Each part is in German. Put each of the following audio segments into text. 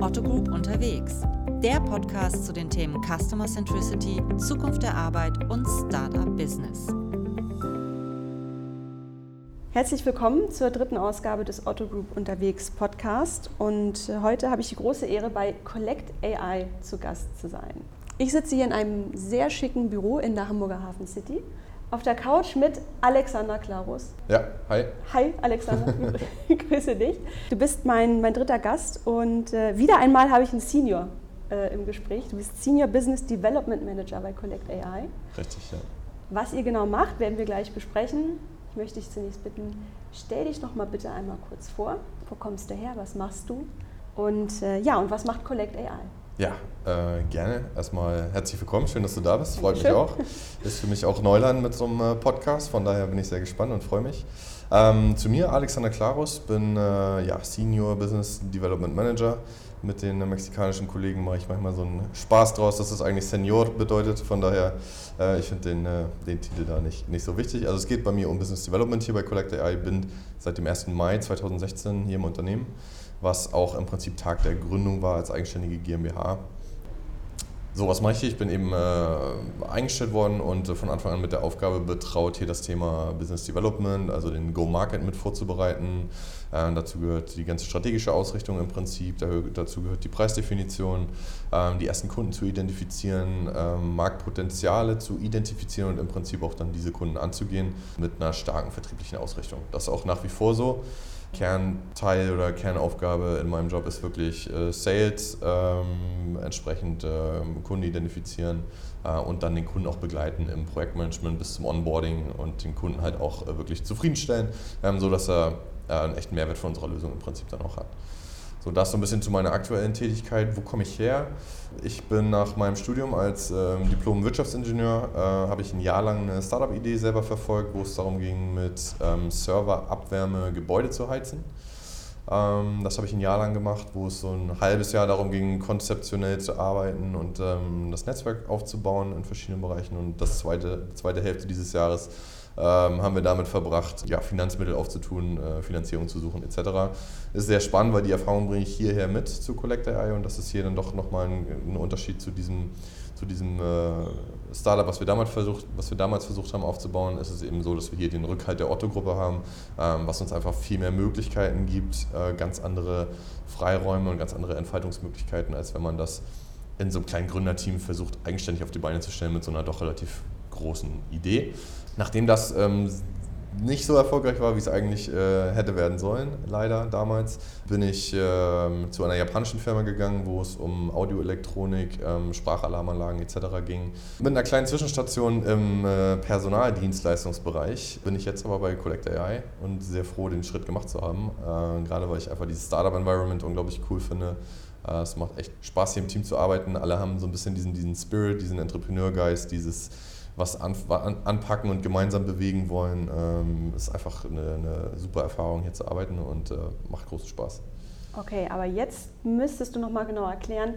Otto Group unterwegs. Der Podcast zu den Themen Customer Centricity, Zukunft der Arbeit und Startup Business. Herzlich willkommen zur dritten Ausgabe des Otto Group Unterwegs Podcast. Und äh, heute habe ich die große Ehre, bei Collect AI zu Gast zu sein. Ich sitze hier in einem sehr schicken Büro in der Hamburger Hafen City auf der Couch mit Alexander Klarus. Ja, hi. Hi, Alexander. Grüße dich. Du bist mein, mein dritter Gast und äh, wieder einmal habe ich einen Senior äh, im Gespräch. Du bist Senior Business Development Manager bei Collect AI. Richtig, ja. Was ihr genau macht, werden wir gleich besprechen. Ich möchte dich zunächst bitten, stell dich doch mal bitte einmal kurz vor. Wo kommst du her? Was machst du? Und äh, ja, und was macht Collect AI? Ja, äh, gerne. Erstmal herzlich willkommen. Schön, dass du da bist. Freut mich auch. Ist für mich auch Neuland mit so einem äh, Podcast. Von daher bin ich sehr gespannt und freue mich. Ähm, zu mir, Alexander Klarus, bin äh, ja, Senior Business Development Manager. Mit den mexikanischen Kollegen mache ich manchmal so einen Spaß draus, dass es eigentlich Senior bedeutet. Von daher, äh, ich finde den, äh, den Titel da nicht, nicht so wichtig. Also es geht bei mir um Business Development hier bei Collect AI. Ich bin seit dem 1. Mai 2016 hier im Unternehmen was auch im Prinzip Tag der Gründung war als eigenständige GmbH. So, was mache ich hier? Ich bin eben äh, eingestellt worden und äh, von Anfang an mit der Aufgabe betraut, hier das Thema Business Development, also den Go-Market mit vorzubereiten. Äh, dazu gehört die ganze strategische Ausrichtung im Prinzip, dazu gehört die Preisdefinition, ähm, die ersten Kunden zu identifizieren, ähm, Marktpotenziale zu identifizieren und im Prinzip auch dann diese Kunden anzugehen mit einer starken vertrieblichen Ausrichtung. Das ist auch nach wie vor so. Kernteil oder Kernaufgabe in meinem Job ist wirklich äh, Sales, ähm, entsprechend äh, Kunden identifizieren äh, und dann den Kunden auch begleiten im Projektmanagement bis zum Onboarding und den Kunden halt auch äh, wirklich zufriedenstellen, ähm, sodass er äh, einen echten Mehrwert von unserer Lösung im Prinzip dann auch hat. So, das so ein bisschen zu meiner aktuellen Tätigkeit. Wo komme ich her? Ich bin nach meinem Studium als ähm, Diplom-Wirtschaftsingenieur, äh, habe ich ein Jahr lang eine Startup-Idee selber verfolgt, wo es darum ging, mit ähm, Serverabwärme Gebäude zu heizen. Ähm, das habe ich ein Jahr lang gemacht, wo es so ein halbes Jahr darum ging, konzeptionell zu arbeiten und ähm, das Netzwerk aufzubauen in verschiedenen Bereichen. Und das zweite, zweite Hälfte dieses Jahres haben wir damit verbracht, ja, Finanzmittel aufzutun, äh, Finanzierung zu suchen etc. Ist sehr spannend, weil die Erfahrung bringe ich hierher mit zu Collector.ai und das ist hier dann doch nochmal ein, ein Unterschied zu diesem, zu diesem äh, Startup, was wir, damals versucht, was wir damals versucht haben aufzubauen. Ist es eben so, dass wir hier den Rückhalt der Otto-Gruppe haben, ähm, was uns einfach viel mehr Möglichkeiten gibt, äh, ganz andere Freiräume und ganz andere Entfaltungsmöglichkeiten, als wenn man das in so einem kleinen Gründerteam versucht, eigenständig auf die Beine zu stellen mit so einer doch relativ großen Idee. Nachdem das ähm, nicht so erfolgreich war, wie es eigentlich äh, hätte werden sollen, leider damals, bin ich äh, zu einer japanischen Firma gegangen, wo es um Audioelektronik, ähm, Sprachalarmanlagen etc. ging. Mit einer kleinen Zwischenstation im äh, Personaldienstleistungsbereich bin ich jetzt aber bei Collect AI und sehr froh, den Schritt gemacht zu haben. Äh, gerade weil ich einfach dieses Startup-Environment unglaublich cool finde. Äh, es macht echt Spaß, hier im Team zu arbeiten. Alle haben so ein bisschen diesen, diesen Spirit, diesen Entrepreneurgeist, dieses was an, an, anpacken und gemeinsam bewegen wollen. Ähm, ist einfach eine, eine, super Erfahrung, hier zu arbeiten und äh, macht großen Spaß. Okay, aber jetzt müsstest du nochmal genau erklären,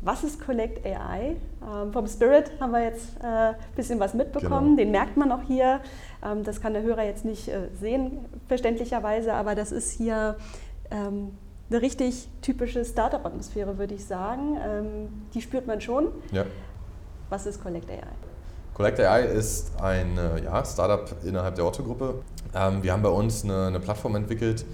was ist Collect AI? Ähm, vom Spirit haben wir jetzt ein äh, bisschen was mitbekommen, genau. den merkt man auch hier. Ähm, das kann der Hörer jetzt nicht äh, sehen, verständlicherweise, aber das ist hier ähm, eine richtig typische Startup-Atmosphäre, würde ich sagen. Ähm, die spürt man schon. Ja. Was ist Collect AI? Collect AI ist ein äh, ja, Startup innerhalb der Otto-Gruppe. Ähm, wir haben bei uns eine, eine, Plattform entwickelt,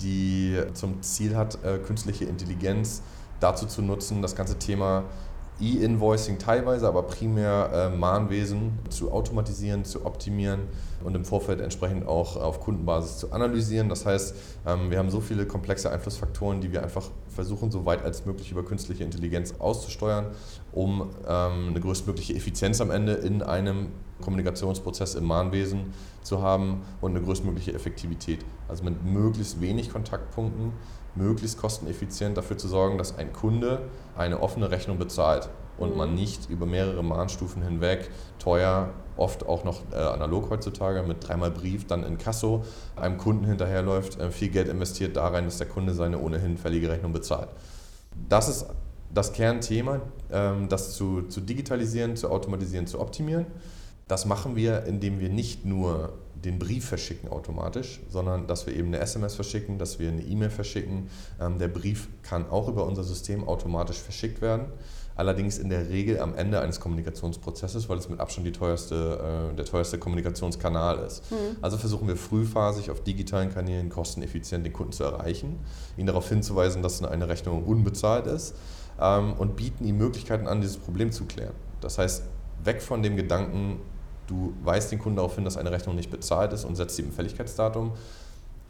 die zum Ziel hat, äh, künstliche Intelligenz dazu zu nutzen, das ganze Thema E-Invoicing teilweise, aber primär äh, Mahnwesen zu automatisieren, zu optimieren und im Vorfeld entsprechend auch auf Kundenbasis zu analysieren. Das heißt, ähm, wir haben so viele komplexe Einflussfaktoren, die wir einfach versuchen, so weit als möglich über künstliche Intelligenz auszusteuern, um ähm, eine größtmögliche Effizienz am Ende in einem Kommunikationsprozess im Mahnwesen zu haben und eine größtmögliche Effektivität. Also mit möglichst wenig Kontaktpunkten, möglichst kosteneffizient dafür zu sorgen, dass ein Kunde eine offene Rechnung bezahlt und man mhm. nicht über mehrere Mahnstufen hinweg teuer, oft auch noch äh, analog heutzutage mit dreimal Brief, dann in Kasso einem Kunden hinterherläuft, äh, viel Geld investiert da rein, dass der Kunde seine ohnehin fällige Rechnung bezahlt. Das ist das Kernthema, ähm, das zu, zu digitalisieren, zu automatisieren, zu optimieren. Das machen wir, indem wir nicht nur den Brief verschicken automatisch, sondern dass wir eben eine SMS verschicken, dass wir eine E-Mail verschicken. Ähm, der Brief kann auch über unser System automatisch verschickt werden allerdings in der Regel am Ende eines Kommunikationsprozesses, weil es mit Abstand die teuerste, äh, der teuerste Kommunikationskanal ist. Mhm. Also versuchen wir frühphasig auf digitalen Kanälen kosteneffizient den Kunden zu erreichen, ihn darauf hinzuweisen, dass eine Rechnung unbezahlt ist ähm, und bieten ihm Möglichkeiten an, dieses Problem zu klären. Das heißt, weg von dem Gedanken, du weist den Kunden darauf hin, dass eine Rechnung nicht bezahlt ist und setzt ihm ein Fälligkeitsdatum,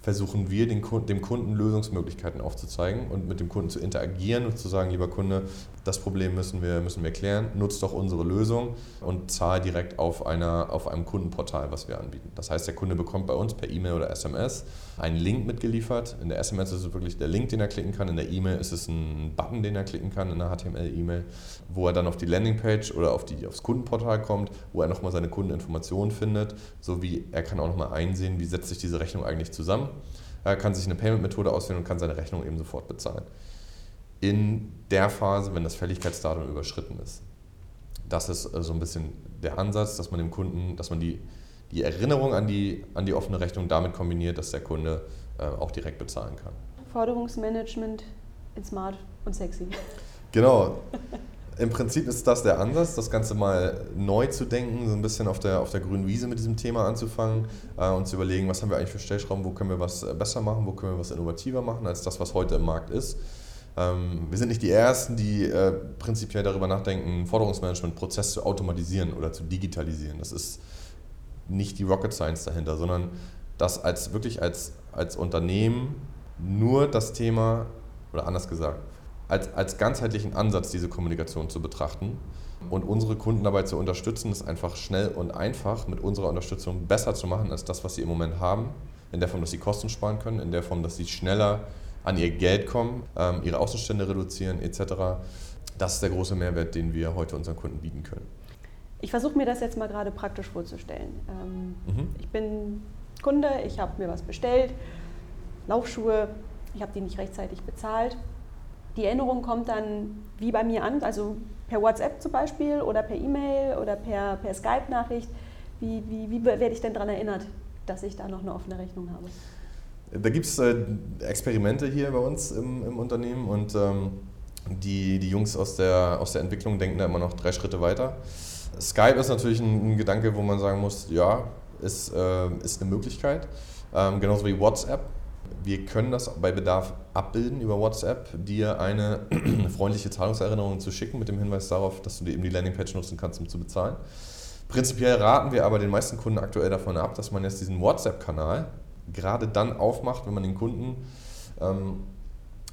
versuchen wir den, dem Kunden Lösungsmöglichkeiten aufzuzeigen und mit dem Kunden zu interagieren und zu sagen, lieber Kunde, das Problem müssen wir, müssen wir klären, nutzt doch unsere Lösung und zahl direkt auf, einer, auf einem Kundenportal, was wir anbieten. Das heißt, der Kunde bekommt bei uns per E-Mail oder SMS einen Link mitgeliefert. In der SMS ist es wirklich der Link, den er klicken kann. In der E-Mail ist es ein Button, den er klicken kann in der HTML-E-Mail, wo er dann auf die Landingpage oder auf die, aufs Kundenportal kommt, wo er nochmal seine Kundeninformationen findet, sowie er kann auch nochmal einsehen, wie setzt sich diese Rechnung eigentlich zusammen. Er kann sich eine Payment-Methode auswählen und kann seine Rechnung eben sofort bezahlen. In der Phase, wenn das Fälligkeitsdatum überschritten ist. Das ist äh, so ein bisschen der Ansatz, dass man dem Kunden, dass man die die Erinnerung an die, an die offene Rechnung damit kombiniert, dass der Kunde äh, auch direkt bezahlen kann. Forderungsmanagement in smart und sexy. Genau. Im Prinzip ist das der Ansatz, das Ganze mal neu zu denken, so ein bisschen auf der, auf der grünen Wiese mit diesem Thema anzufangen äh, und zu überlegen, was haben wir eigentlich für Stellschrauben, wo können wir was äh, besser machen, wo können wir was innovativer machen als das, was heute im Markt ist. Ähm, wir sind nicht die Ersten, die äh, prinzipiell darüber nachdenken, Forderungsmanagement-Prozess zu automatisieren oder zu digitalisieren. Das ist nicht die Rocket Science dahinter, sondern das als wirklich als, als Unternehmen nur das Thema, oder anders gesagt, als, als ganzheitlichen Ansatz diese Kommunikation zu betrachten und unsere Kunden dabei zu unterstützen, es einfach schnell und einfach mit unserer Unterstützung besser zu machen als das, was sie im Moment haben, in der Form, dass sie Kosten sparen können, in der Form, dass sie schneller an ihr Geld kommen, ähm, ihre Außenstände reduzieren etc. Das ist der große Mehrwert, den wir heute unseren Kunden bieten können. Ich versuche mir das jetzt mal gerade praktisch vorzustellen. Ähm, mhm. Ich bin Kunde, ich habe mir was bestellt, Laufschuhe, ich habe die nicht rechtzeitig bezahlt. Die Erinnerung kommt dann wie bei mir an, also per WhatsApp zum Beispiel oder per E-Mail oder per, per Skype-Nachricht. Wie, wie, wie werde ich denn daran erinnert, dass ich da noch eine offene Rechnung habe? Da gibt es äh, Experimente hier bei uns im, im Unternehmen und ähm, die, die Jungs aus der, aus der Entwicklung denken da immer noch drei Schritte weiter. Skype ist natürlich ein, ein, Gedanke, wo man sagen muss, ja, ist, äh, ist eine Möglichkeit. Ähm, genauso wie WhatsApp. Wir können das bei Bedarf abbilden über WhatsApp, dir eine freundliche Zahlungserinnerung zu schicken mit dem Hinweis darauf, dass du eben die Landingpage nutzen kannst, um zu bezahlen. Prinzipiell raten wir aber den meisten Kunden aktuell davon ab, dass man jetzt diesen WhatsApp-Kanal gerade dann aufmacht, wenn man den Kunden ähm,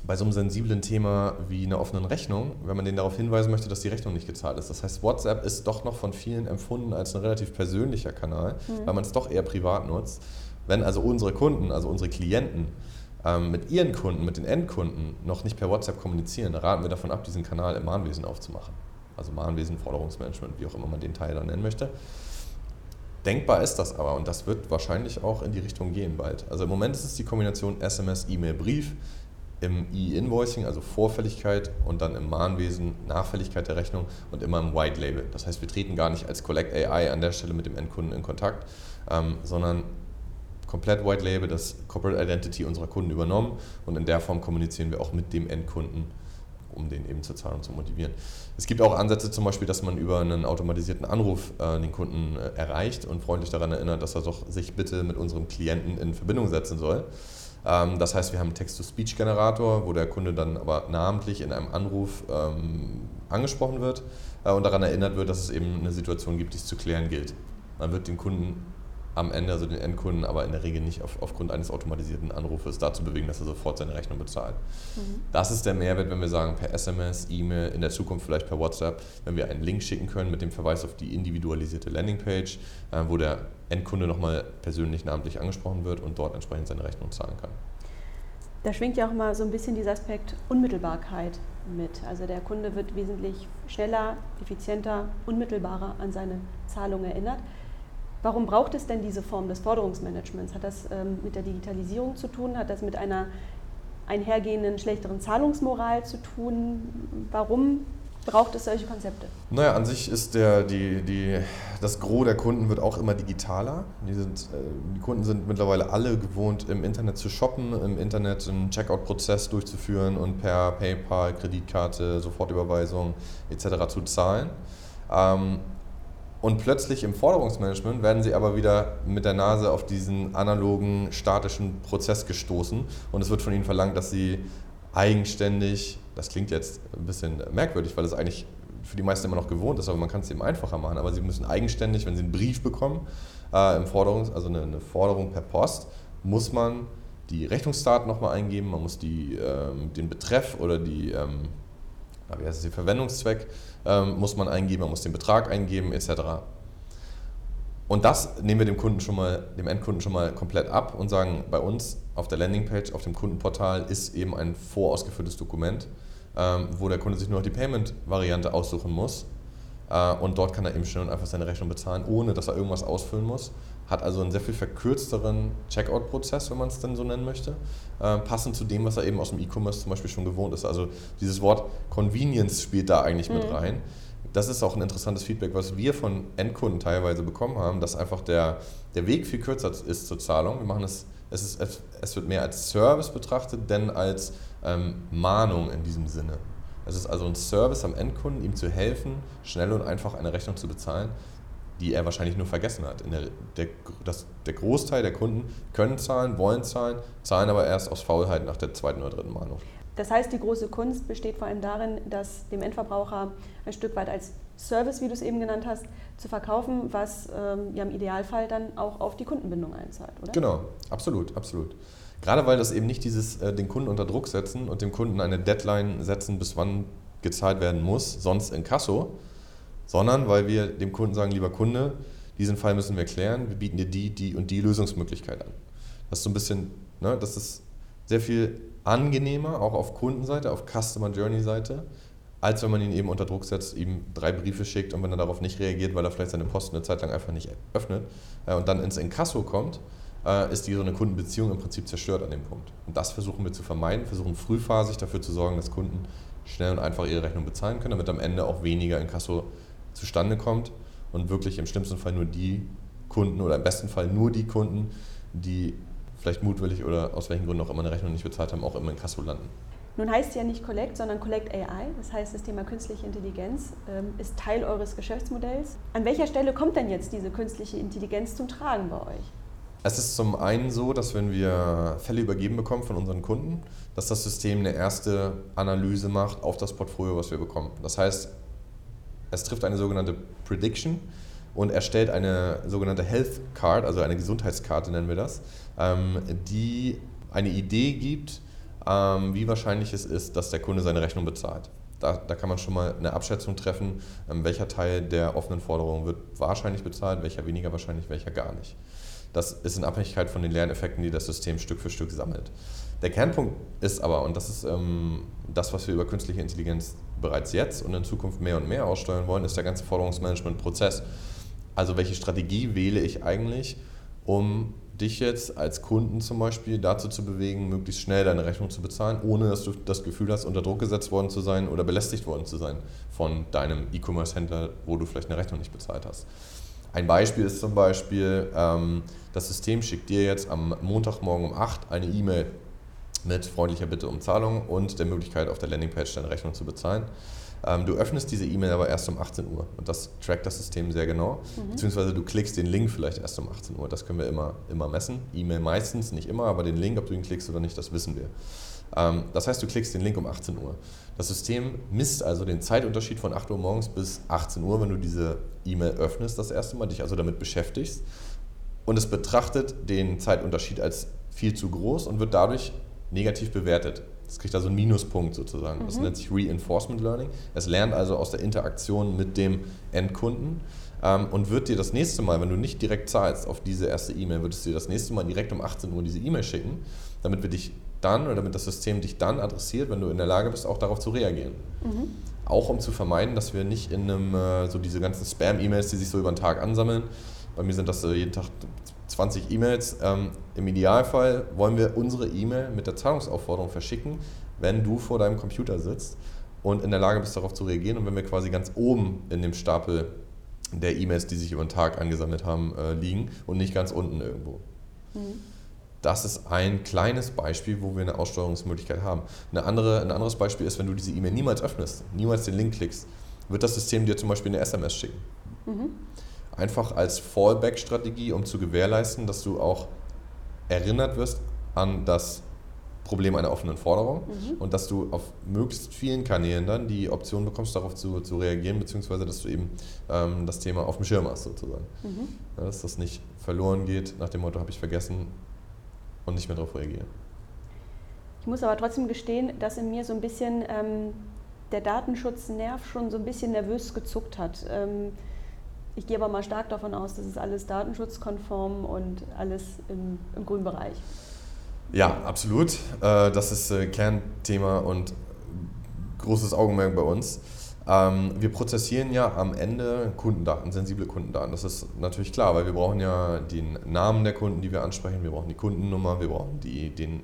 bei so einem sensiblen Thema wie einer offenen Rechnung, wenn man denen darauf hinweisen möchte, dass die Rechnung nicht gezahlt ist. Das heißt, WhatsApp ist doch noch von vielen empfunden als ein relativ persönlicher Kanal, mhm. weil man es doch eher privat nutzt. Wenn also unsere Kunden, also unsere Klienten, ähm, mit ihren Kunden, mit den Endkunden noch nicht per WhatsApp kommunizieren, raten wir davon ab, diesen Kanal im Mahnwesen aufzumachen. Also Mahnwesen, Forderungsmanagement, wie auch immer man den Teil dann nennen möchte. Denkbar ist das aber und das wird wahrscheinlich auch in die Richtung gehen bald. Also im Moment ist es die Kombination SMS, E-Mail, Brief im E-Invoicing, also Vorfälligkeit und dann im Mahnwesen Nachfälligkeit der Rechnung und immer im White Label. Das heißt, wir treten gar nicht als Collect AI an der Stelle mit dem Endkunden in Kontakt, ähm, sondern komplett White Label, das Corporate Identity unserer Kunden übernommen und in der Form kommunizieren wir auch mit dem Endkunden, um den eben zur Zahlung zu motivieren. Es gibt auch Ansätze zum Beispiel, dass man über einen automatisierten Anruf äh, den Kunden äh, erreicht und freundlich daran erinnert, dass er doch sich bitte mit unserem Klienten in Verbindung setzen soll. Ähm, das heißt, wir haben einen Text-to-Speech-Generator, wo der Kunde dann aber namentlich in einem Anruf ähm, angesprochen wird äh, und daran erinnert wird, dass es eben eine Situation gibt, die es zu klären gilt. Man wird den Kunden am Ende, also den Endkunden, aber in der Regel nicht auf, aufgrund eines automatisierten Anrufes dazu bewegen, dass er sofort seine Rechnung bezahlt. Mhm. Das ist der Mehrwert, wenn wir sagen, per SMS, E-Mail, in der Zukunft vielleicht per WhatsApp, wenn wir einen Link schicken können mit dem Verweis auf die individualisierte Landingpage, äh, wo der Endkunde nochmal persönlich namentlich angesprochen wird und dort entsprechend seine Rechnung zahlen kann. Da schwingt ja auch mal so ein bisschen dieser Aspekt Unmittelbarkeit mit. Also der Kunde wird wesentlich schneller, effizienter, unmittelbarer an seine Zahlung erinnert. Warum braucht es denn diese Form des Forderungsmanagements? Hat das ähm, mit der Digitalisierung zu tun? Hat das mit einer einhergehenden schlechteren Zahlungsmoral zu tun? Warum braucht es solche Konzepte? Naja, an sich ist der, die, die, das Gros der Kunden wird auch immer digitaler. Die, sind, äh, die Kunden sind mittlerweile alle gewohnt, im Internet zu shoppen, im Internet einen Checkout-Prozess durchzuführen und per PayPal, Kreditkarte, Sofortüberweisung etc. zu zahlen. Ähm, und plötzlich im Forderungsmanagement werden sie aber wieder mit der Nase auf diesen analogen, statischen Prozess gestoßen und es wird von ihnen verlangt, dass sie eigenständig, das klingt jetzt ein bisschen merkwürdig, weil es eigentlich für die meisten immer noch gewohnt ist, aber man kann es eben einfacher machen. Aber sie müssen eigenständig, wenn sie einen Brief bekommen, äh, im Forderungs-, also eine, eine, Forderung per Post, muss man die Rechnungsdaten nochmal eingeben, man muss die, ähm, den Betreff oder die, ähm, wie heißt es, den Verwendungszweck ähm, muss man eingeben, man muss den Betrag eingeben etc. Und das nehmen wir dem Kunden schon mal, dem Endkunden schon mal komplett ab und sagen, bei uns auf der Landingpage, auf dem Kundenportal ist eben ein vorausgeführtes Dokument, ähm, wo der Kunde sich nur noch die Payment-Variante aussuchen muss. Äh, und dort kann er eben schnell und einfach seine Rechnung bezahlen, ohne dass er irgendwas ausfüllen muss. Hat also einen sehr viel verkürzteren Checkout-Prozess, wenn man es denn so nennen möchte, äh, passend zu dem, was er eben aus dem E-Commerce zum Beispiel schon gewohnt ist. Also dieses Wort Convenience spielt da eigentlich mhm. mit rein. Das ist auch ein interessantes Feedback, was wir von Endkunden teilweise bekommen haben, dass einfach der, der Weg viel kürzer ist zur Zahlung. Wir machen es, es, ist, es wird mehr als Service betrachtet, denn als ähm, Mahnung in diesem Sinne. Es ist also ein Service am Endkunden, ihm zu helfen, schnell und einfach eine Rechnung zu bezahlen, die er wahrscheinlich nur vergessen hat. Der, der, das, der Großteil der Kunden können zahlen, wollen zahlen, zahlen aber erst aus Faulheit nach der zweiten oder dritten Mahnung. Das heißt, die große Kunst besteht vor allem darin, dass dem Endverbraucher ein Stück weit als Service, wie du es eben genannt hast, zu verkaufen, was ähm, ja im Idealfall dann auch auf die Kundenbindung einzahlt, oder? Genau, absolut, absolut. Gerade weil das eben nicht dieses äh, den Kunden unter Druck setzen und dem Kunden eine Deadline setzen, bis wann gezahlt werden muss, sonst in Kasso, sondern weil wir dem Kunden sagen, lieber Kunde, diesen Fall müssen wir klären, wir bieten dir die, die und die Lösungsmöglichkeit an. Das ist so ein bisschen, ne, das ist sehr viel angenehmer, auch auf Kundenseite, auf Customer Journey Seite, als wenn man ihn eben unter Druck setzt, ihm drei Briefe schickt und wenn er darauf nicht reagiert, weil er vielleicht seine Post eine Zeit lang einfach nicht öffnet äh, und dann ins Inkasso kommt, äh, ist die so eine Kundenbeziehung im Prinzip zerstört an dem Punkt. Und das versuchen wir zu vermeiden, versuchen frühphasig dafür zu sorgen, dass Kunden schnell und einfach ihre Rechnung bezahlen können, damit am Ende auch weniger Inkasso zustande kommt und wirklich im schlimmsten Fall nur die Kunden oder im besten Fall nur die Kunden, die vielleicht mutwillig oder aus welchen Gründen auch immer eine Rechnung nicht bezahlt haben, auch immer in Kasso landen. Nun heißt es ja nicht Collect, sondern Collect AI. Das heißt, das Thema künstliche Intelligenz ähm, ist Teil eures Geschäftsmodells. An welcher Stelle kommt denn jetzt diese künstliche Intelligenz zum Tragen bei euch? Es ist zum einen so, dass wenn wir Fälle übergeben bekommen von unseren Kunden, dass das System eine erste Analyse macht auf das Portfolio, was wir bekommen. Das heißt, es trifft eine sogenannte Prediction und erstellt eine sogenannte Health Card, also eine Gesundheitskarte nennen wir das, ähm, die eine Idee gibt, ähm, wie wahrscheinlich es ist, dass der Kunde seine Rechnung bezahlt. Da, da, kann man schon mal eine Abschätzung treffen, ähm, welcher Teil der offenen Forderungen wird wahrscheinlich bezahlt, welcher weniger wahrscheinlich, welcher gar nicht. Das ist in Abhängigkeit von den Lerneffekten, die das System Stück für Stück sammelt. Der Kernpunkt ist aber, und das ist ähm, das, was wir über künstliche Intelligenz bereits jetzt und in Zukunft mehr und mehr aussteuern wollen, ist der ganze Forderungsmanagement-Prozess. Also welche Strategie wähle ich eigentlich, um dich jetzt als Kunden zum Beispiel dazu zu bewegen, möglichst schnell deine Rechnung zu bezahlen, ohne dass du das Gefühl hast, unter Druck gesetzt worden zu sein oder belästigt worden zu sein von deinem E-Commerce-Händler, wo du vielleicht eine Rechnung nicht bezahlt hast. Ein Beispiel ist zum Beispiel, ähm, das System schickt dir jetzt am Montagmorgen um 8 eine E-Mail mit freundlicher Bitte um Zahlung und der Möglichkeit, auf der Landingpage deine Rechnung zu bezahlen. Ähm, du öffnest diese E-Mail aber erst um 18 Uhr und das trackt das System sehr genau. Mhm. Beziehungsweise du klickst den Link vielleicht erst um 18 Uhr. Das können wir immer, immer messen. E-Mail meistens, nicht immer, aber den Link, ob du ihn klickst oder nicht, das wissen wir. Ähm, das heißt, du klickst den Link um 18 Uhr. Das System misst also den Zeitunterschied von 8 Uhr morgens bis 18 Uhr, wenn du diese E-Mail öffnest, das erste Mal, dich also damit beschäftigst. Und es betrachtet den Zeitunterschied als viel zu groß und wird dadurch negativ bewertet. Es kriegt also einen Minuspunkt sozusagen. Das mhm. nennt sich Reinforcement Learning. Es lernt also aus der Interaktion mit dem Endkunden ähm, und wird dir das nächste Mal, wenn du nicht direkt zahlst auf diese erste E-Mail, wird es dir das nächste Mal direkt um 18 Uhr diese E-Mail schicken, damit wir dich dann oder damit das System dich dann adressiert, wenn du in der Lage bist, auch darauf zu reagieren. Mhm. Auch um zu vermeiden, dass wir nicht in einem, äh, so diese ganzen Spam-E-Mails, die sich so über den Tag ansammeln, bei mir sind das äh, jeden Tag 20 E-Mails. Ähm, Im Idealfall wollen wir unsere E-Mail mit der Zahlungsaufforderung verschicken, wenn du vor deinem Computer sitzt und in der Lage bist, darauf zu reagieren. Und wenn wir quasi ganz oben in dem Stapel der E-Mails, die sich über den Tag angesammelt haben, äh, liegen und nicht ganz unten irgendwo. Mhm. Das ist ein kleines Beispiel, wo wir eine Aussteuerungsmöglichkeit haben. Eine andere, ein anderes Beispiel ist, wenn du diese E-Mail niemals öffnest, niemals den Link klickst, wird das System dir zum Beispiel eine SMS schicken. Mhm. Einfach als Fallback-Strategie, um zu gewährleisten, dass du auch erinnert wirst an das Problem einer offenen Forderung mhm. und dass du auf möglichst vielen Kanälen dann die Option bekommst, darauf zu, zu reagieren, beziehungsweise dass du eben ähm, das Thema auf dem Schirm hast sozusagen. Mhm. Ja, dass das nicht verloren geht nach dem Motto, habe ich vergessen und nicht mehr darauf reagieren. Ich muss aber trotzdem gestehen, dass in mir so ein bisschen ähm, der Datenschutznerv schon so ein bisschen nervös gezuckt hat. Ähm, ich gehe aber mal stark davon aus, dass es alles datenschutzkonform und alles im, im grünen Bereich. Ja, absolut. Äh, das ist äh, Kernthema und großes Augenmerk bei uns. Ähm, wir prozessieren ja am Ende Kundendaten, sensible Kundendaten. Das ist natürlich klar, weil wir brauchen ja den Namen der Kunden, die wir ansprechen, wir brauchen die Kundennummer, wir brauchen die, den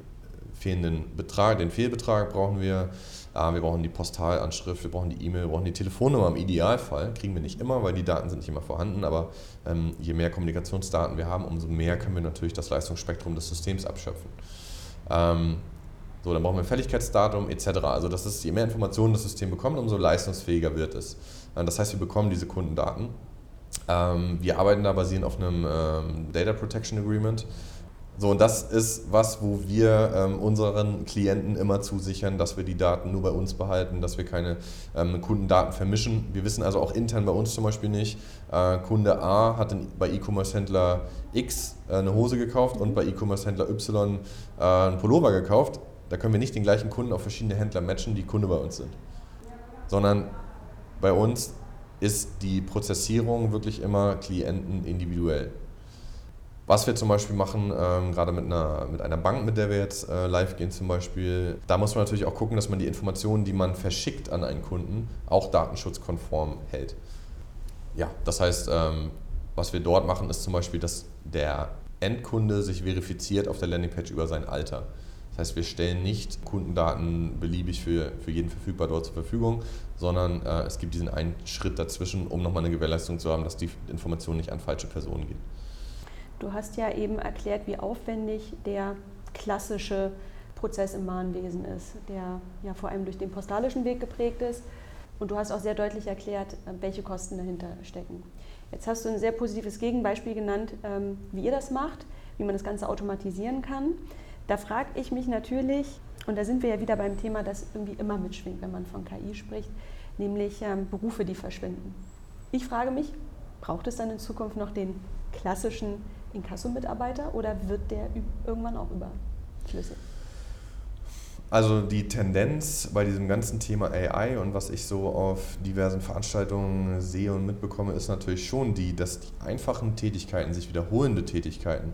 fehlenden Betrag, den Fehlbetrag brauchen wir, wir brauchen die Postalanschrift, wir brauchen die E-Mail, wir brauchen die Telefonnummer im Idealfall. Kriegen wir nicht immer, weil die Daten sind nicht immer vorhanden, aber ähm, je mehr Kommunikationsdaten wir haben, umso mehr können wir natürlich das Leistungsspektrum des Systems abschöpfen. Ähm, so, dann brauchen wir Fälligkeitsdatum etc. Also das ist, je mehr Informationen das System bekommt, umso leistungsfähiger wird es. Äh, das heißt, wir bekommen diese Kundendaten. Ähm, wir arbeiten da basierend auf einem Data Protection Agreement. So, und das ist was, wo wir ähm, unseren Klienten immer zusichern, dass wir die Daten nur bei uns behalten, dass wir keine ähm, Kundendaten vermischen. Wir wissen also auch intern bei uns zum Beispiel nicht, äh, Kunde A hat in, bei E-Commerce-Händler X äh, eine Hose gekauft und bei E-Commerce-Händler Y äh, einen Pullover gekauft. Da können wir nicht den gleichen Kunden auf verschiedene Händler matchen, die Kunde bei uns sind. Sondern bei uns ist die Prozessierung wirklich immer Klienten individuell. Was wir zum Beispiel machen, ähm, gerade mit einer, mit einer Bank, mit der wir jetzt äh, live gehen zum Beispiel, da muss man natürlich auch gucken, dass man die Informationen, die man verschickt an einen Kunden, auch datenschutzkonform hält. Ja, das heißt, ähm, was wir dort machen, ist zum Beispiel, dass der Endkunde sich verifiziert auf der Landingpage über sein Alter. Das heißt, wir stellen nicht Kundendaten beliebig für, für jeden verfügbar dort zur Verfügung, sondern äh, es gibt diesen einen Schritt dazwischen, um nochmal eine Gewährleistung zu haben, dass die Information nicht an falsche Personen geht. Du hast ja eben erklärt, wie aufwendig der klassische Prozess im Mahnwesen ist, der ja vor allem durch den postalischen Weg geprägt ist. Und du hast auch sehr deutlich erklärt, welche Kosten dahinter stecken. Jetzt hast du ein sehr positives Gegenbeispiel genannt, ähm, wie ihr das macht, wie man das Ganze automatisieren kann. Da frage ich mich natürlich, und da sind wir ja wieder beim Thema, das irgendwie immer mitschwingt, wenn man von KI spricht, nämlich ähm, Berufe, die verschwinden. Ich frage mich, braucht es dann in Zukunft noch den klassischen Inkasso-Mitarbeiter oder wird der irgendwann auch überflüssig? Also die Tendenz bei diesem ganzen Thema AI und was ich so auf diversen Veranstaltungen sehe und mitbekomme, ist natürlich schon die, dass die einfachen Tätigkeiten, sich wiederholende Tätigkeiten,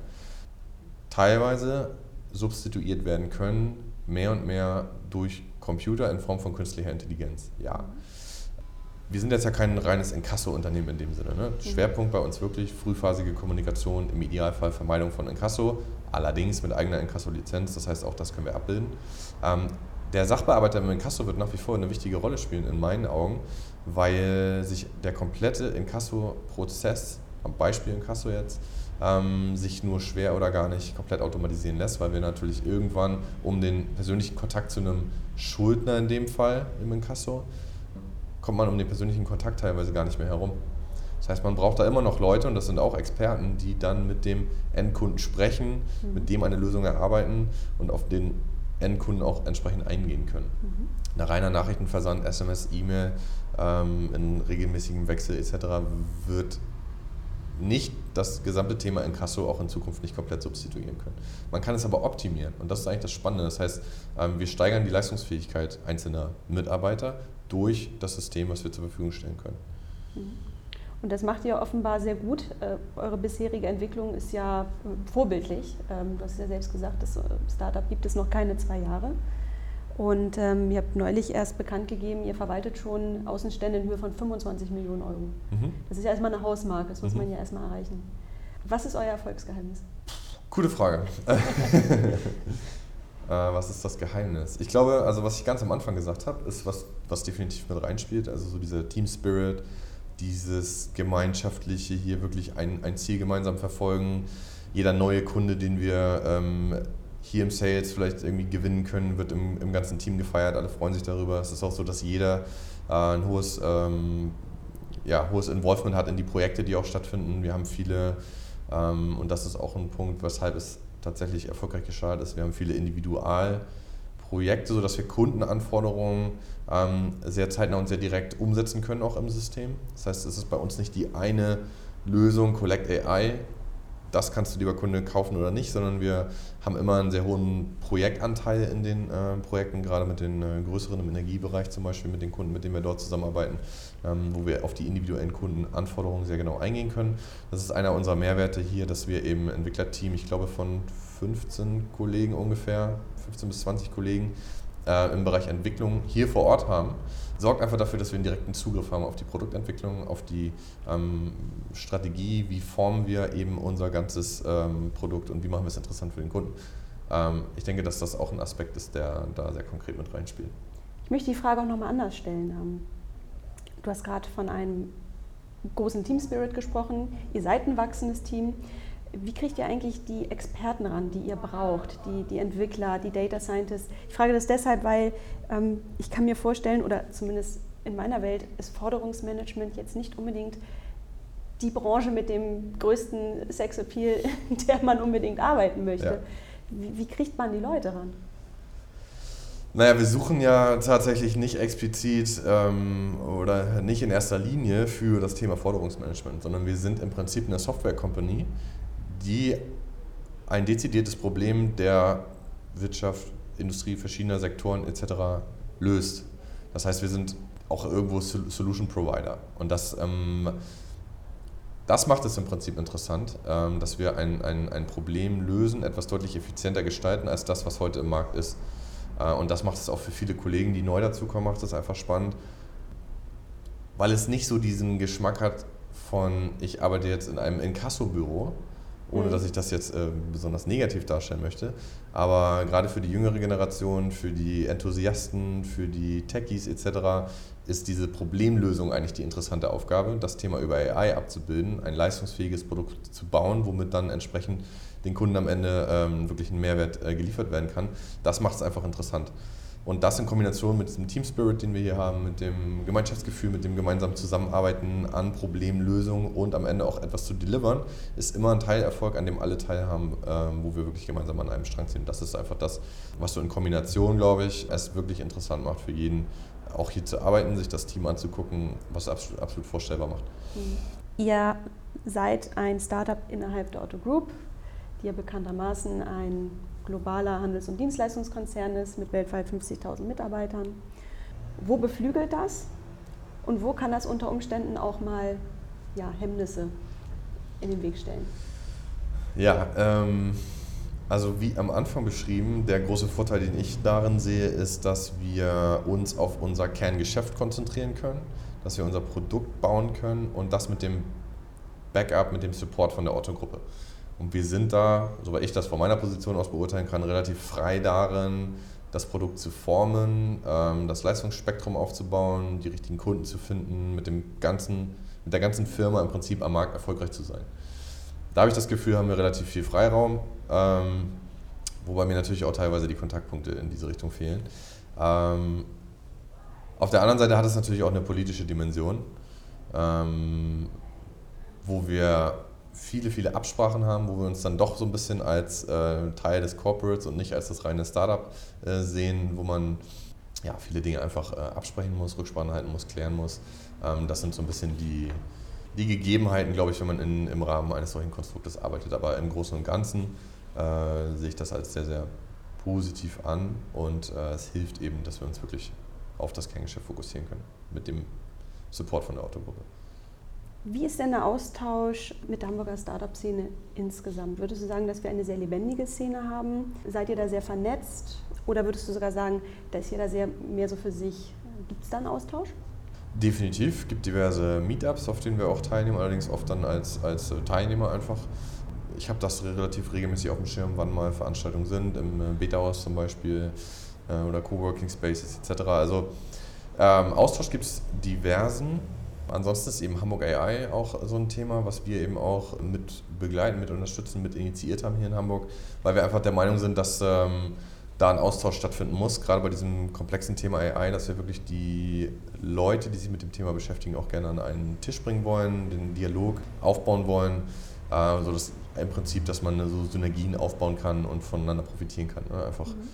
teilweise substituiert werden können, mehr und mehr durch Computer in Form von künstlicher Intelligenz. Ja wir sind jetzt ja kein reines Inkasso-Unternehmen in dem Sinne. Ne? Mhm. Schwerpunkt bei uns wirklich frühphasige Kommunikation, im Idealfall Vermeidung von Inkasso, allerdings mit eigener Inkasso-Lizenz, das heißt auch das können wir abbilden. Ähm, der Sachbearbeiter im Inkasso wird nach wie vor eine wichtige Rolle spielen in meinen Augen, weil sich der komplette Inkasso-Prozess, am Beispiel Inkasso jetzt, ähm, sich nur schwer oder gar nicht komplett automatisieren lässt, weil wir natürlich irgendwann um den persönlichen Kontakt zu einem Schuldner in dem Fall im Inkasso kommt man um den persönlichen Kontakt teilweise gar nicht mehr herum. Das heißt, man braucht da immer noch Leute, und das sind auch Experten, die dann mit dem Endkunden sprechen, mhm. mit dem eine Lösung erarbeiten und auf den Endkunden auch entsprechend eingehen können. Mhm. Ein reiner Nachrichtenversand, SMS, E-Mail ähm, in regelmäßigem Wechsel etc. wird nicht das gesamte Thema Inkasso auch in Zukunft nicht komplett substituieren können. Man kann es aber optimieren und das ist eigentlich das Spannende. Das heißt, ähm, wir steigern die Leistungsfähigkeit einzelner Mitarbeiter durch das System, was wir zur Verfügung stellen können. Und das macht ihr offenbar sehr gut. Äh, eure bisherige Entwicklung ist ja äh, vorbildlich. Ähm, du hast ja selbst gesagt, das äh, Startup gibt es noch keine zwei Jahre. Und ähm, ihr habt neulich erst bekannt gegeben, ihr verwaltet schon Außenstände in Höhe von 25 Millionen Euro. Mhm. Das ist ja erstmal eine Hausmarke, das muss mhm. man ja erstmal erreichen. Was ist euer Erfolgsgeheimnis? Gute Frage. was ist das Geheimnis? Ich glaube, also was ich ganz am Anfang gesagt habe, ist was, was definitiv mit reinspielt. Also so dieser Team Spirit, dieses gemeinschaftliche hier wirklich ein, ein Ziel gemeinsam verfolgen. Jeder neue Kunde, den wir ähm, hier im Sales vielleicht irgendwie gewinnen können, wird im, im ganzen Team gefeiert. Alle freuen sich darüber. Es ist auch so, dass jeder äh, ein hohes, ähm, ja, hohes Involvement hat in die Projekte, die auch stattfinden. Wir haben viele, ähm, und das ist auch ein Punkt, weshalb es tatsächlich erfolgreich gestartet ist. Wir haben viele Individualprojekte, sodass wir Kundenanforderungen ähm, sehr zeitnah und sehr direkt umsetzen können, auch im System. Das heißt, es ist bei uns nicht die eine Lösung, Collect AI, das kannst du lieber Kunde kaufen oder nicht, sondern wir haben immer einen sehr hohen Projektanteil in den äh, Projekten, gerade mit den äh, größeren im Energiebereich zum Beispiel, mit den Kunden, mit denen wir dort zusammenarbeiten, ähm, wo wir auf die individuellen Kundenanforderungen sehr genau eingehen können. Das ist einer unserer Mehrwerte hier, dass wir eben Entwicklerteam, ich glaube von 15 Kollegen ungefähr, 15 bis 20 Kollegen äh, im Bereich Entwicklung hier vor Ort haben sorgt einfach dafür, dass wir einen direkten Zugriff haben auf die Produktentwicklung, auf die ähm, Strategie, wie formen wir eben unser ganzes ähm, Produkt und wie machen wir es interessant für den Kunden. Ähm, ich denke, dass das auch ein Aspekt ist, der da sehr konkret mit reinspielt. Ich möchte die Frage auch nochmal anders stellen. Ähm, du hast gerade von einem großen Team Spirit gesprochen. Ihr seid ein wachsendes Team. Wie kriegt ihr eigentlich die Experten ran, die ihr braucht, die, die Entwickler, die Data Scientists? Ich frage das deshalb, weil ähm, ich kann mir vorstellen, oder zumindest in meiner Welt ist Forderungsmanagement jetzt nicht unbedingt die Branche mit dem größten Sexappeal, in der man unbedingt arbeiten möchte. Ja. Wie, wie kriegt man die Leute ran? Naja, wir suchen ja tatsächlich nicht explizit ähm, oder nicht in erster Linie für das Thema Forderungsmanagement, sondern wir sind im Prinzip eine Software-Company, die ein dezidiertes Problem der Wirtschaft, Industrie verschiedener Sektoren etc. löst. Das heißt, wir sind auch irgendwo Solution Provider. Und das, ähm, das macht es im Prinzip interessant, ähm, dass wir ein, ein, ein Problem lösen, etwas deutlich effizienter gestalten als das, was heute im Markt ist. Äh, und das macht es auch für viele Kollegen, die neu dazukommen, macht es einfach spannend, weil es nicht so diesen Geschmack hat von, ich arbeite jetzt in einem Inkassobüro, ohne mhm. dass ich das jetzt äh, besonders negativ darstellen möchte. Aber gerade für die jüngere Generation, für die Enthusiasten, für die Techies etc. ist diese Problemlösung eigentlich die interessante Aufgabe, das Thema über AI abzubilden, ein leistungsfähiges Produkt zu bauen, womit dann entsprechend den Kunden am Ende ähm, wirklich ein Mehrwert äh, geliefert werden kann. Das macht es einfach interessant. Und das in Kombination mit diesem Team Spirit, den wir hier haben, mit dem Gemeinschaftsgefühl, mit dem gemeinsamen Zusammenarbeiten an Problemlösungen und am Ende auch etwas zu delivern, ist immer ein Teilerfolg, an dem alle teilhaben, ähm, wo wir wirklich gemeinsam an einem Strang ziehen. Das ist einfach das, was so in Kombination, glaube ich, es wirklich interessant macht für jeden, auch hier zu arbeiten, sich das Team anzugucken, was absolut, absolut vorstellbar macht. Ihr seid ein Startup innerhalb der Otto Group, die ja bekanntermaßen ein globaler Handels- und Dienstleistungskonzern ist mit weltweit 50.000 Mitarbeitern. Wo beflügelt das und wo kann das unter Umständen auch mal ja, Hemmnisse in den Weg stellen? Ja, ähm, also wie am Anfang beschrieben, der große Vorteil, den ich darin sehe, ist, dass wir uns auf unser Kerngeschäft konzentrieren können, dass wir unser Produkt bauen können und das mit dem Backup, mit dem Support von der Otto-Gruppe. Und wir sind da, soweit ich das von meiner Position aus beurteilen kann, relativ frei darin, das Produkt zu formen, ähm, das Leistungsspektrum aufzubauen, die richtigen Kunden zu finden, mit, dem ganzen, mit der ganzen Firma im Prinzip am Markt erfolgreich zu sein. Da habe ich das Gefühl, haben wir relativ viel Freiraum, ähm, wobei mir natürlich auch teilweise die Kontaktpunkte in diese Richtung fehlen. Ähm, auf der anderen Seite hat es natürlich auch eine politische Dimension, wo wir viele, viele Absprachen haben, wo wir uns dann doch so ein bisschen als äh, Teil des Corporates und nicht als das reine Startup äh, sehen, wo man ja, viele Dinge einfach äh, absprechen muss, Rücksprachen halten muss, klären muss. Ähm, das sind so ein bisschen die, die Gegebenheiten, glaube ich, wenn man in, im Rahmen eines solchen Konstruktes arbeitet. Aber im Großen und Ganzen äh, sehe ich das als sehr, sehr positiv an und äh, es hilft eben, dass wir uns wirklich auf das Kerngeschäft fokussieren können mit dem Support von der Autogruppe. Wie ist denn der Austausch mit der Hamburger Startup-Szene insgesamt? Würdest du sagen, dass wir eine sehr lebendige Szene haben? Seid ihr da sehr vernetzt? Oder würdest du sogar sagen, da ist jeder sehr mehr so für sich? Gibt es da einen Austausch? Definitiv. Es gibt diverse Meetups, auf denen wir auch teilnehmen, allerdings oft dann als, als Teilnehmer einfach. ich habe das relativ regelmäßig auf dem Schirm, wann mal Veranstaltungen sind, im äh, Beta-Haus zum Beispiel äh, oder Coworking Spaces etc. Also ähm, Austausch gibt es diversen. Ansonsten ist eben Hamburg AI auch so ein Thema, was wir eben auch mit begleiten, mit unterstützen, mit initiiert haben hier in Hamburg, weil wir einfach der Meinung sind, dass ähm, da ein Austausch stattfinden muss, gerade bei diesem komplexen Thema AI, dass wir wirklich die Leute, die sich mit dem Thema beschäftigen, auch gerne an einen Tisch bringen wollen, den Dialog aufbauen wollen, äh, so dass im Prinzip, dass man so Synergien aufbauen kann und voneinander profitieren kann. Ne? Einfach mhm.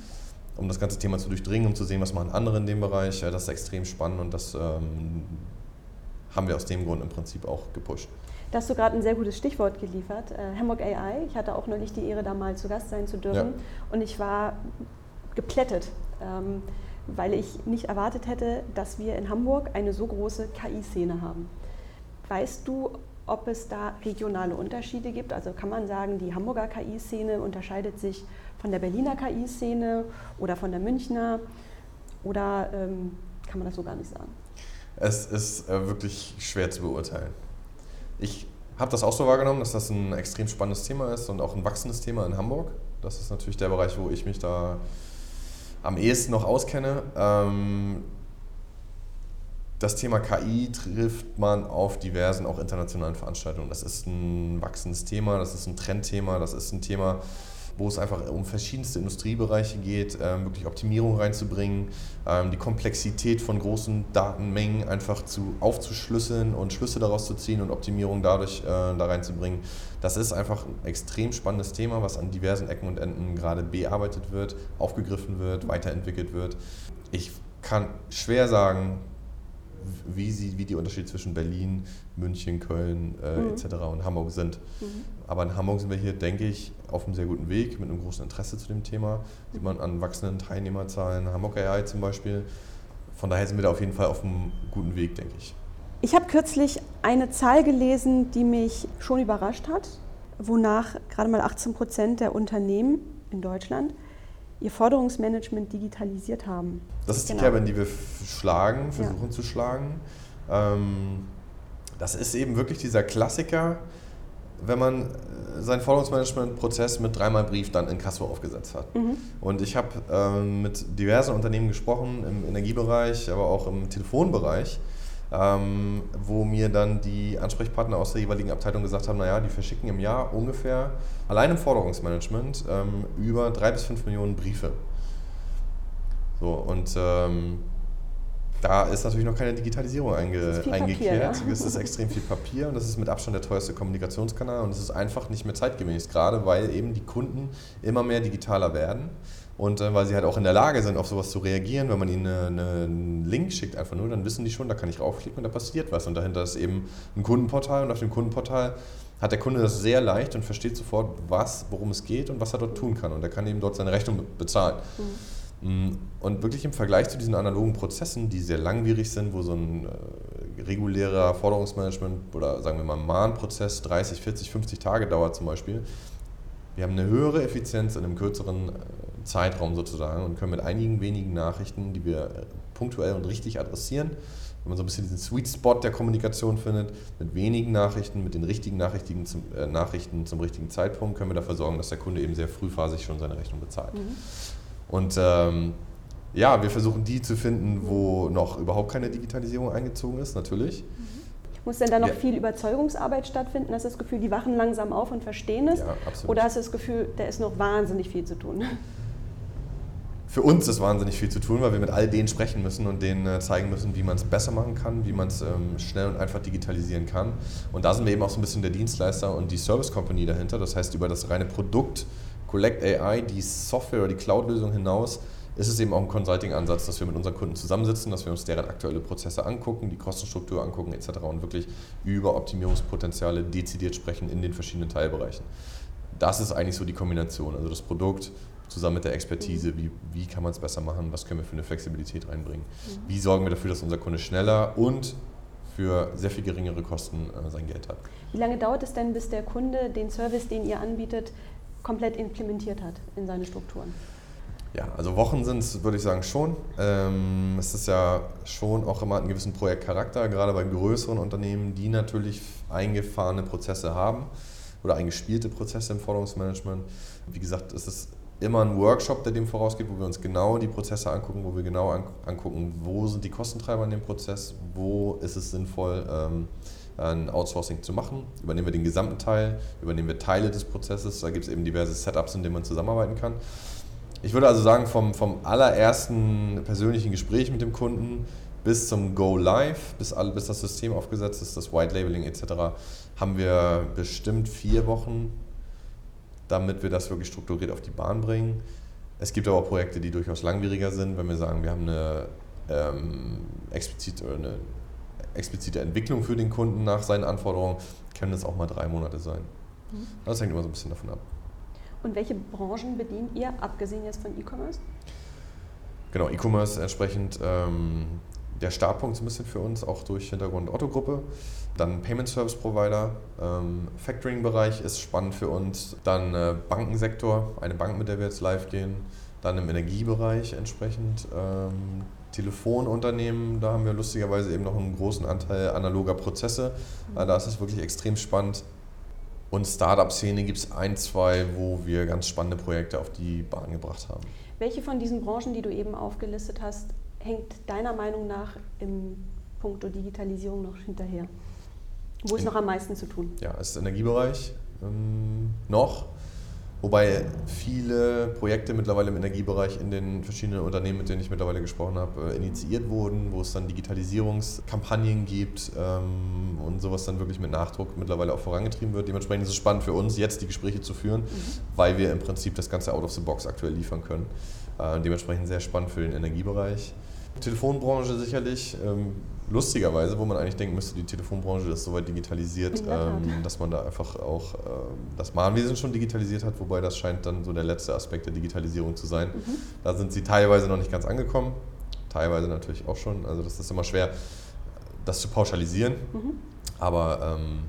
um das ganze Thema zu durchdringen, um zu sehen, was machen andere in dem Bereich. Das ist extrem spannend und das ähm, haben wir aus dem Grund im Prinzip auch gepusht. Da hast du gerade ein sehr gutes Stichwort geliefert. Äh, Hamburg AI. Ich hatte auch neulich die Ehre, da mal zu Gast sein zu dürfen. Ja. Und ich war geplättet, ähm, weil ich nicht erwartet hätte, dass wir in Hamburg eine so große KI-Szene haben. Weißt du, ob es da regionale Unterschiede gibt? Also kann man sagen, die Hamburger KI-Szene unterscheidet sich von der Berliner KI-Szene oder von der Münchner? Oder ähm, kann man das so gar nicht sagen? Es ist äh, wirklich schwer zu beurteilen. Ich habe das auch so wahrgenommen, dass das ein extrem spannendes Thema ist und auch ein wachsendes Thema in Hamburg. Das ist natürlich der Bereich, wo ich mich da am ehesten noch auskenne. Ähm, das Thema KI trifft man auf diversen, auch internationalen Veranstaltungen. Das ist ein wachsendes Thema, das ist ein Trendthema, das ist ein Thema, wo es einfach um verschiedenste Industriebereiche geht, ähm, wirklich Optimierung reinzubringen, ähm, die Komplexität von großen Datenmengen einfach zu, aufzuschlüsseln und Schlüsse daraus zu ziehen und Optimierung dadurch äh, da reinzubringen. Das ist einfach ein extrem spannendes Thema, was an diversen Ecken und Enden gerade bearbeitet wird, aufgegriffen wird, weiterentwickelt wird. Ich kann schwer sagen, wie, sie, wie die Unterschiede zwischen Berlin, München, Köln äh, mhm. etc. und Hamburg sind. Mhm. Aber in Hamburg sind wir hier, denke ich, auf einem sehr guten Weg mit einem großen Interesse zu dem Thema. Sieht man an wachsenden Teilnehmerzahlen, Hamburg AI zum Beispiel. Von daher sind wir da auf jeden Fall auf einem guten Weg, denke ich. Ich habe kürzlich eine Zahl gelesen, die mich schon überrascht hat, wonach gerade mal 18 Prozent der Unternehmen in Deutschland ihr Forderungsmanagement digitalisiert haben. Das ist die genau. Kerbe, in die wir schlagen, versuchen ja. zu schlagen. Ähm, das ist eben wirklich dieser Klassiker, wenn man äh, seinen Forderungsmanagement-Prozess mit dreimal Brief dann in Kasso aufgesetzt hat. Mhm. Und ich habe ähm, mit diversen Unternehmen gesprochen, im Energiebereich, aber auch im Telefonbereich, ähm, wo mir dann die Ansprechpartner aus der jeweiligen Abteilung gesagt haben, naja, die verschicken im Jahr ungefähr allein im Forderungsmanagement ähm, über drei bis fünf Millionen Briefe. So, und ähm, da ist natürlich noch keine Digitalisierung einge eingekehrt. Papier, ja? Es ist extrem viel Papier und das ist mit Abstand der teuerste Kommunikationskanal und es ist einfach nicht mehr zeitgemäß, gerade weil eben die Kunden immer mehr digitaler werden und äh, weil sie halt auch in der Lage sind, auf sowas zu reagieren. Wenn man ihnen eine, eine, einen Link schickt, einfach nur, dann wissen die schon, da kann ich raufklicken und da passiert was. Und dahinter ist eben ein Kundenportal und auf dem Kundenportal hat der Kunde das sehr leicht und versteht sofort, was, worum es geht und was er dort tun kann. Und er kann eben dort seine Rechnung bezahlen. Mhm. Und wirklich im Vergleich zu diesen analogen Prozessen, die sehr langwierig sind, wo so ein äh, regulärer Forderungsmanagement oder sagen wir mal Mahnprozess 30, 40, 50 Tage dauert zum Beispiel, wir haben eine höhere Effizienz in einem kürzeren äh, Zeitraum sozusagen und können mit einigen wenigen Nachrichten, die wir äh, punktuell und richtig adressieren, wenn man so ein bisschen diesen Sweet Spot der Kommunikation findet, mit wenigen Nachrichten, mit den richtigen Nachrichten zum, Nachrichten zum richtigen Zeitpunkt, können wir dafür sorgen, dass der Kunde eben sehr frühphasig schon seine Rechnung bezahlt. Mhm. Und ähm, ja, wir versuchen die zu finden, wo noch überhaupt keine Digitalisierung eingezogen ist, natürlich. Mhm. Muss denn da noch ja. viel Überzeugungsarbeit stattfinden? Hast du das Gefühl, die wachen langsam auf und verstehen es? Ja, absolut. Oder hast du das Gefühl, da ist noch wahnsinnig viel zu tun? Für uns ist wahnsinnig viel zu tun, weil wir mit all denen sprechen müssen und denen äh, zeigen müssen, wie man es besser machen kann, wie man es ähm, schnell und einfach digitalisieren kann. Und da sind wir eben auch so ein bisschen der Dienstleister und die Service Company dahinter. Das heißt, über das reine Produkt Collect AI, die Software oder die Cloud-Lösung hinaus, ist es eben auch ein Consulting-Ansatz, dass wir mit unseren Kunden zusammensitzen, dass wir uns deren aktuelle Prozesse angucken, die Kostenstruktur angucken etc. und wirklich über Optimierungspotenziale dezidiert sprechen in den verschiedenen Teilbereichen. Das ist eigentlich so die Kombination, also das Produkt zusammen mit der Expertise, wie, wie kann man es besser machen, was können wir für eine Flexibilität reinbringen, mhm. wie sorgen wir dafür, dass unser Kunde schneller und für sehr viel geringere Kosten äh, sein Geld hat. Wie lange dauert es denn, bis der Kunde den Service, den ihr anbietet, komplett implementiert hat in seine Strukturen? Ja, also Wochen sind es, würde ich sagen, schon. Ähm, es ist ja schon auch immer einen gewissen Projektcharakter, gerade bei größeren Unternehmen, die natürlich eingefahrene Prozesse haben oder eingespielte Prozesse im Forderungsmanagement. Wie gesagt, es ist immer ein Workshop, der dem vorausgeht, wo wir uns genau die Prozesse angucken, wo wir genau angucken, wo sind die Kostentreiber in dem Prozess, wo ist es sinnvoll, ähm, ein Outsourcing zu machen. Übernehmen wir den gesamten Teil, übernehmen wir Teile des Prozesses. Da gibt es eben diverse Setups, in denen man zusammenarbeiten kann. Ich würde also sagen, vom, vom allerersten persönlichen Gespräch mit dem Kunden bis zum Go Live, bis, bis das System aufgesetzt ist, das White Labeling etc., haben wir bestimmt vier Wochen, damit wir das wirklich strukturiert auf die Bahn bringen. Es gibt aber auch Projekte, die durchaus langwieriger sind, wenn wir sagen, wir haben eine ähm, explizite, eine explizite Entwicklung für den Kunden nach seinen Anforderungen, können es auch mal drei Monate sein. Mhm. Das hängt immer so ein bisschen davon ab. Und welche Branchen bedient ihr, abgesehen jetzt von E-Commerce? Genau, E-Commerce entsprechend ähm, der Startpunkt so ein bisschen für uns, auch durch Hintergrund Otto-Gruppe. Dann Payment Service Provider, ähm, Factoring-Bereich ist spannend für uns. Dann äh, Bankensektor, eine Bank, mit der wir jetzt live gehen. Dann im Energiebereich entsprechend. Ähm, Telefonunternehmen, da haben wir lustigerweise eben noch einen großen Anteil analoger Prozesse. Mhm. Da ist es wirklich extrem spannend. Und Startup-Szene gibt es ein, zwei, wo wir ganz spannende Projekte auf die Bahn gebracht haben. Welche von diesen Branchen, die du eben aufgelistet hast, hängt deiner Meinung nach im Punkto Digitalisierung noch hinterher? Wo ist noch am meisten zu tun? Ja, es ist der Energiebereich ähm, noch. Wobei viele Projekte mittlerweile im Energiebereich in den verschiedenen Unternehmen, mit denen ich mittlerweile gesprochen habe, äh, initiiert wurden, wo es dann Digitalisierungskampagnen gibt ähm, und sowas dann wirklich mit Nachdruck mittlerweile auch vorangetrieben wird. Dementsprechend ist es spannend für uns, jetzt die Gespräche zu führen, mhm. weil wir im Prinzip das Ganze out of the box aktuell liefern können. Äh, dementsprechend sehr spannend für den Energiebereich. Telefonbranche sicherlich. Ähm, lustigerweise, wo man eigentlich denken müsste, die Telefonbranche ist soweit digitalisiert, ähm, dass man da einfach auch ähm, das Mahnwesen schon digitalisiert hat, wobei das scheint dann so der letzte Aspekt der Digitalisierung zu sein. Mhm. Da sind sie teilweise noch nicht ganz angekommen, teilweise natürlich auch schon. Also das ist immer schwer, das zu pauschalisieren, mhm. aber ähm,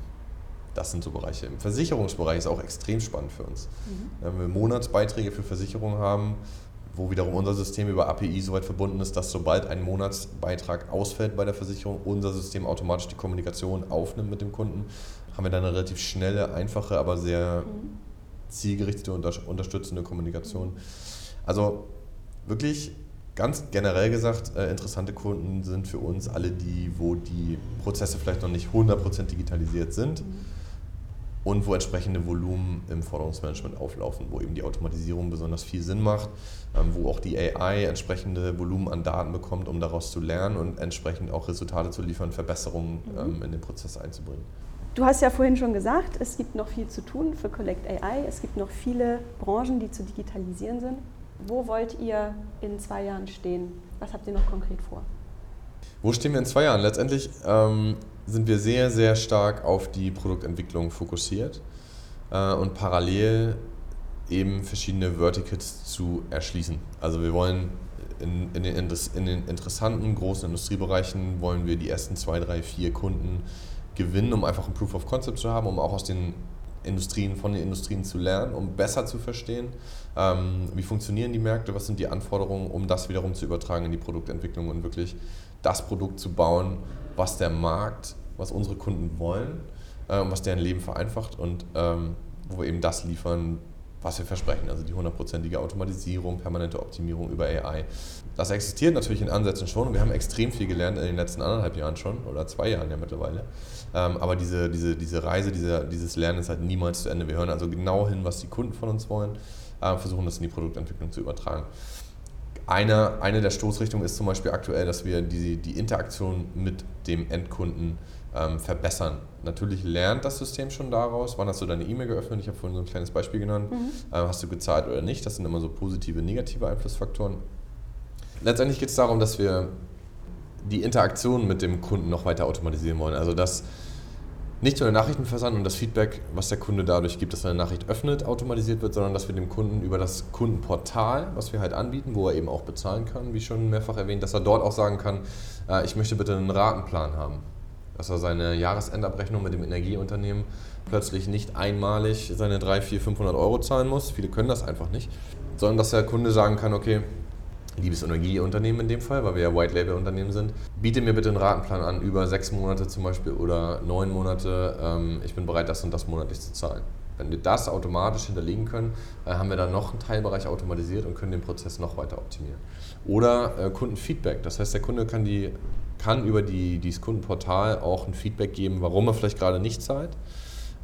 das sind so Bereiche. Im Versicherungsbereich ist auch extrem spannend für uns. Mhm. Wenn wir Monatsbeiträge für Versicherungen haben, wo wiederum unser System über API so weit verbunden ist, dass sobald ein Monatsbeitrag ausfällt bei der Versicherung, unser System automatisch die Kommunikation aufnimmt mit dem Kunden, haben wir dann eine relativ schnelle, einfache, aber sehr zielgerichtete, unterstützende Kommunikation. Also wirklich ganz generell gesagt, äh, interessante Kunden sind für uns alle die, wo die Prozesse vielleicht noch nicht 100% digitalisiert sind. Mhm und wo entsprechende Volumen im Forderungsmanagement auflaufen, wo eben die Automatisierung besonders viel Sinn macht, ähm, wo auch die AI entsprechende Volumen an Daten bekommt, um daraus zu lernen und entsprechend auch Resultate zu liefern, Verbesserungen mhm. Ähm, in den Prozess einzubringen. Du hast ja vorhin schon gesagt, es gibt noch viel zu tun für Collect AI. Es gibt noch viele Branchen, die zu digitalisieren sind. Wo wollt ihr in zwei Jahren stehen? Was habt ihr noch konkret vor? Wo stehen wir in zwei Jahren? Letztendlich ähm, sind wir sehr, sehr stark auf die Produktentwicklung fokussiert äh, und parallel eben verschiedene Verticals zu erschließen. Also wir wollen in, in, den, in den interessanten großen Industriebereichen wollen wir die ersten zwei, drei, vier Kunden gewinnen, um einfach ein Proof of Concept zu haben, um auch aus den Industrien, von den Industrien zu lernen, um besser zu verstehen, ähm, wie funktionieren die Märkte, was sind die Anforderungen, um das wiederum zu übertragen in die Produktentwicklung und wirklich das Produkt zu bauen, was der Markt, was unsere Kunden wollen, äh, was deren Leben vereinfacht und ähm, wo wir eben das liefern, was wir versprechen, also die hundertprozentige Automatisierung, permanente Optimierung über AI. Das existiert natürlich in Ansätzen schon und wir haben extrem viel gelernt in den letzten anderthalb Jahren schon oder zwei Jahren ja mittlerweile. Ähm, aber diese, diese, diese Reise, diese, dieses Lernen ist halt niemals zu Ende. Wir hören also genau hin, was die Kunden von uns wollen, äh, versuchen das in die Produktentwicklung zu übertragen. Eine, eine der Stoßrichtungen ist zum Beispiel aktuell, dass wir die, die Interaktion mit dem Endkunden ähm, verbessern. Natürlich lernt das System schon daraus, wann hast du deine E-Mail geöffnet, ich habe vorhin so ein kleines Beispiel genannt, mhm. ähm, hast du gezahlt oder nicht, das sind immer so positive, negative Einflussfaktoren. Letztendlich geht es darum, dass wir die Interaktion mit dem Kunden noch weiter automatisieren wollen. Also dass nicht nur der Nachrichtenversand und das Feedback, was der Kunde dadurch gibt, dass er eine Nachricht öffnet, automatisiert wird, sondern dass wir dem Kunden über das Kundenportal, was wir halt anbieten, wo er eben auch bezahlen kann, wie schon mehrfach erwähnt, dass er dort auch sagen kann, äh, ich möchte bitte einen Ratenplan haben. Dass er seine Jahresendabrechnung mit dem Energieunternehmen plötzlich nicht einmalig seine 3, 4, 500 Euro zahlen muss. Viele können das einfach nicht. Sondern dass der Kunde sagen kann, okay, liebes Energieunternehmen in dem Fall, weil wir ja White Label Unternehmen sind, biete mir bitte einen Ratenplan an über sechs Monate zum Beispiel oder neun Monate. Ähm, ich bin bereit, das und das monatlich zu zahlen. Wenn wir das automatisch hinterlegen können, äh, haben wir dann noch einen Teilbereich automatisiert und können den Prozess noch weiter optimieren. Oder äh, Kundenfeedback. Das heißt, der Kunde kann, die, kann über die, dieses Kundenportal auch ein Feedback geben, warum er vielleicht gerade nicht zahlt.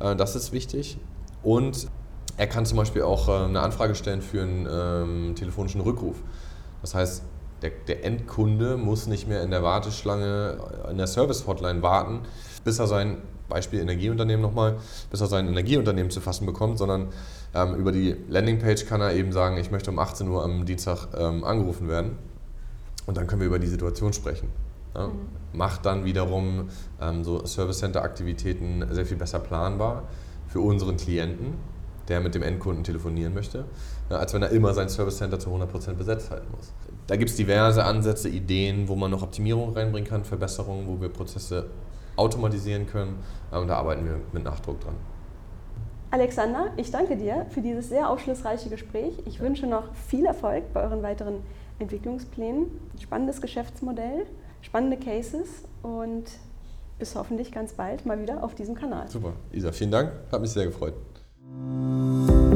Äh, das ist wichtig. Und er kann zum Beispiel auch eine Anfrage stellen für einen ähm, telefonischen Rückruf. Das heißt, der, der, Endkunde muss nicht mehr in der Warteschlange in der Service-Hotline warten, bis er sein Beispiel Energieunternehmen nochmal, bis er sein Energieunternehmen zu fassen bekommt, sondern ähm, über die Landingpage kann er eben sagen, ich möchte um 18 Uhr am Dienstag ähm, angerufen werden. Und dann können wir über die Situation sprechen. Ja? Mhm. Macht dann wiederum ähm, so Service Center Aktivitäten sehr viel besser planbar für unseren Klienten, der mit dem Endkunden telefonieren möchte, ja, als wenn er immer sein Service Center zu 100% besetzt halten muss. Da gibt es diverse Ansätze, Ideen, wo man noch Optimierung reinbringen kann, Verbesserungen, wo wir Prozesse automatisieren können. Äh, und da arbeiten wir mit Nachdruck dran. Alexander, ich danke dir für dieses sehr aufschlussreiche Gespräch. Ich wünsche noch viel Erfolg bei euren weiteren Entwicklungsplänen. Spannendes Geschäftsmodell, spannende Cases und bis hoffentlich ganz bald mal wieder auf diesem Kanal. Super, Isa, vielen Dank. Hat mich sehr gefreut. Thank you.